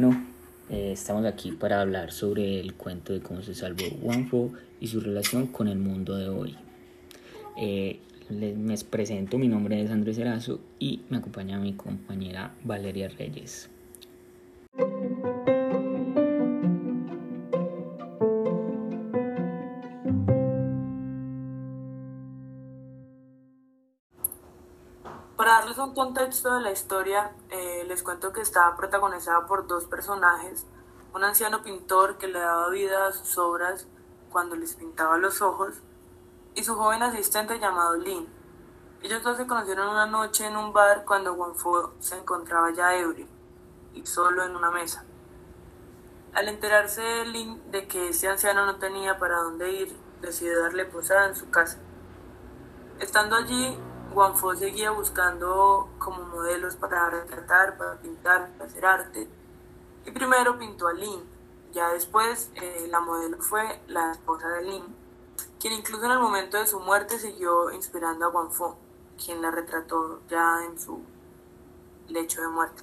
Bueno, eh, estamos aquí para hablar sobre el cuento de cómo se salvó Wanfo y su relación con el mundo de hoy. Eh, les, presento, mi nombre es Andrés Erazo y me acompaña mi compañera Valeria Reyes. Para darles un contexto de la historia, eh, les cuento que estaba protagonizada por dos personajes, un anciano pintor que le daba vida a sus obras cuando les pintaba los ojos, y su joven asistente llamado Lin. Ellos dos se conocieron una noche en un bar cuando Fu se encontraba ya ebrio y solo en una mesa. Al enterarse Lin de que ese anciano no tenía para dónde ir, decidió darle posada en su casa. Estando allí, Fo seguía buscando como modelos para retratar, para pintar, para hacer arte. Y primero pintó a Lin. Ya después eh, la modelo fue la esposa de Lin, quien incluso en el momento de su muerte siguió inspirando a Fo, quien la retrató ya en su lecho de muerte.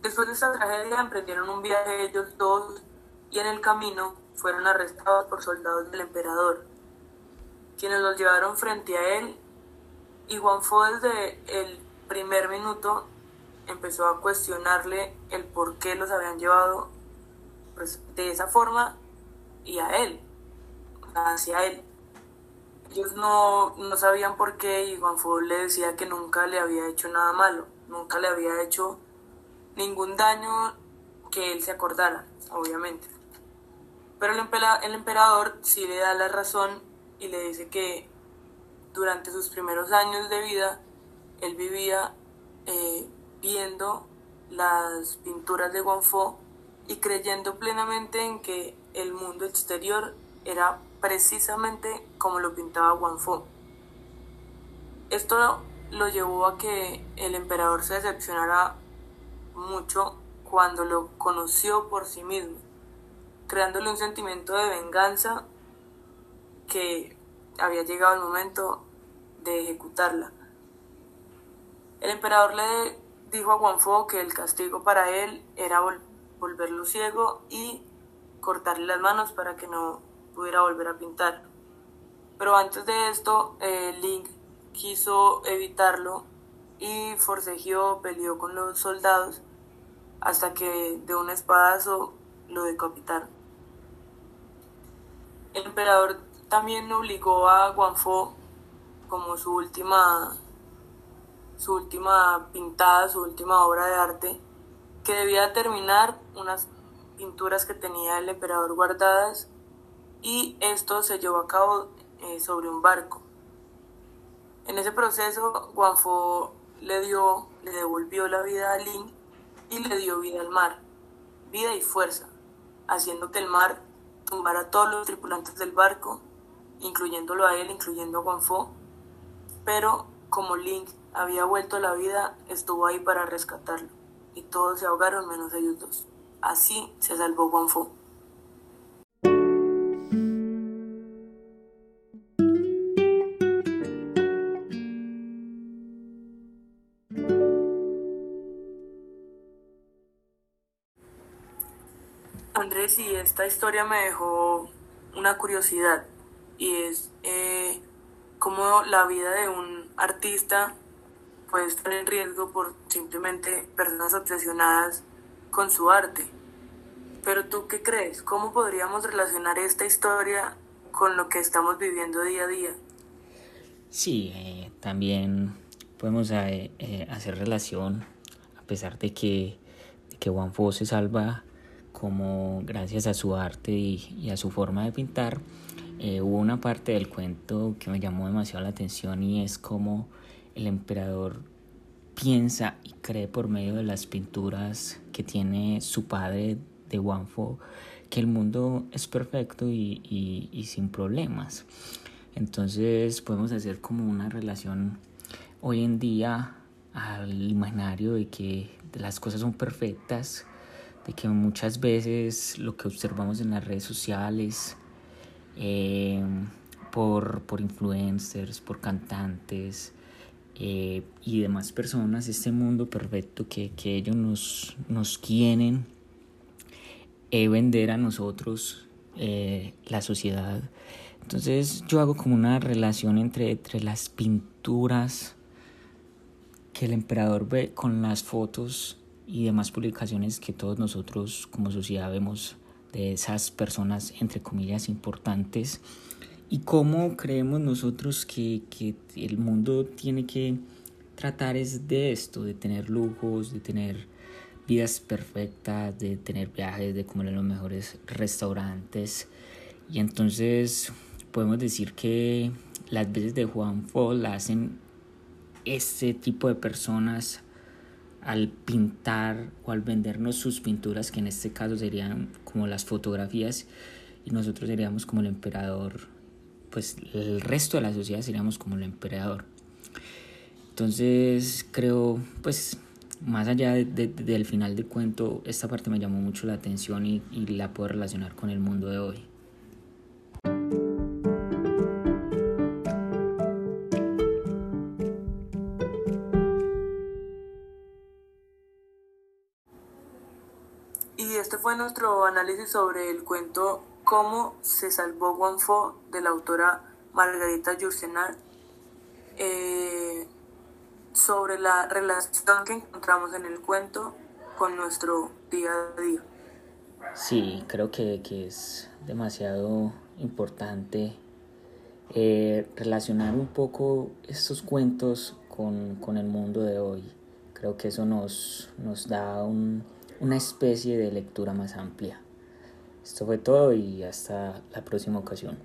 Después de esta tragedia emprendieron un viaje ellos dos y en el camino fueron arrestados por soldados del emperador, quienes los llevaron frente a él y Fo desde el primer minuto empezó a cuestionarle el por qué los habían llevado pues, de esa forma y a él, hacia él. Ellos no, no sabían por qué y Fo le decía que nunca le había hecho nada malo, nunca le había hecho ningún daño que él se acordara, obviamente. Pero el emperador sí le da la razón y le dice que durante sus primeros años de vida, él vivía eh, viendo las pinturas de Guanfo y creyendo plenamente en que el mundo exterior era precisamente como lo pintaba Guanfo. Esto lo llevó a que el emperador se decepcionara mucho cuando lo conoció por sí mismo, creándole un sentimiento de venganza que había llegado el momento de ejecutarla. El emperador le dijo a Guanfo que el castigo para él era volverlo ciego y cortarle las manos para que no pudiera volver a pintar. Pero antes de esto, eh, Link quiso evitarlo y forcejeó, peleó con los soldados hasta que de un espadazo lo decapitaron. El emperador también obligó a Guanfo como su última su última pintada, su última obra de arte, que debía terminar unas pinturas que tenía el emperador guardadas y esto se llevó a cabo eh, sobre un barco. En ese proceso, Guanfo le dio, le devolvió la vida a Lin y le dio vida al mar, vida y fuerza, haciendo que el mar tumbara a todos los tripulantes del barco incluyéndolo a él, incluyendo a Guanfo, pero como Link había vuelto a la vida, estuvo ahí para rescatarlo, y todos se ahogaron menos ellos dos. Así se salvó Guanfo. Andrés, y esta historia me dejó una curiosidad y es eh, cómo la vida de un artista puede estar en riesgo por simplemente personas obsesionadas con su arte. Pero tú qué crees? ¿Cómo podríamos relacionar esta historia con lo que estamos viviendo día a día? Sí, eh, también podemos eh, hacer relación, a pesar de que, de que Juan Fo se salva como gracias a su arte y a su forma de pintar, eh, hubo una parte del cuento que me llamó demasiado la atención y es como el emperador piensa y cree por medio de las pinturas que tiene su padre de Wanfo que el mundo es perfecto y, y sin problemas. Entonces podemos hacer como una relación hoy en día al imaginario de que las cosas son perfectas, de que muchas veces lo que observamos en las redes sociales, eh, por, por influencers, por cantantes, eh, y demás personas, este mundo perfecto que, que ellos nos, nos quieren vender a nosotros, eh, la sociedad. Entonces yo hago como una relación entre, entre las pinturas que el emperador ve con las fotos y demás publicaciones que todos nosotros como sociedad vemos de esas personas entre comillas importantes y cómo creemos nosotros que, que el mundo tiene que tratar es de esto, de tener lujos, de tener vidas perfectas, de tener viajes, de comer en los mejores restaurantes. Y entonces podemos decir que las veces de Juan Fo la hacen este tipo de personas al pintar o al vendernos sus pinturas, que en este caso serían como las fotografías, y nosotros seríamos como el emperador, pues el resto de la sociedad seríamos como el emperador. Entonces creo, pues más allá del final del cuento, esta parte me llamó mucho la atención y, y la puedo relacionar con el mundo de hoy. Fue nuestro análisis sobre el cuento Cómo se salvó Fo de la autora Margarita Yourcenar. Eh, sobre la relación que encontramos en el cuento con nuestro día a día. Sí, creo que, es demasiado importante eh, relacionar un poco estos cuentos con, el mundo de hoy. Creo que eso nos, nos da una especie de lectura más amplia. Esto fue todo y hasta la próxima ocasión.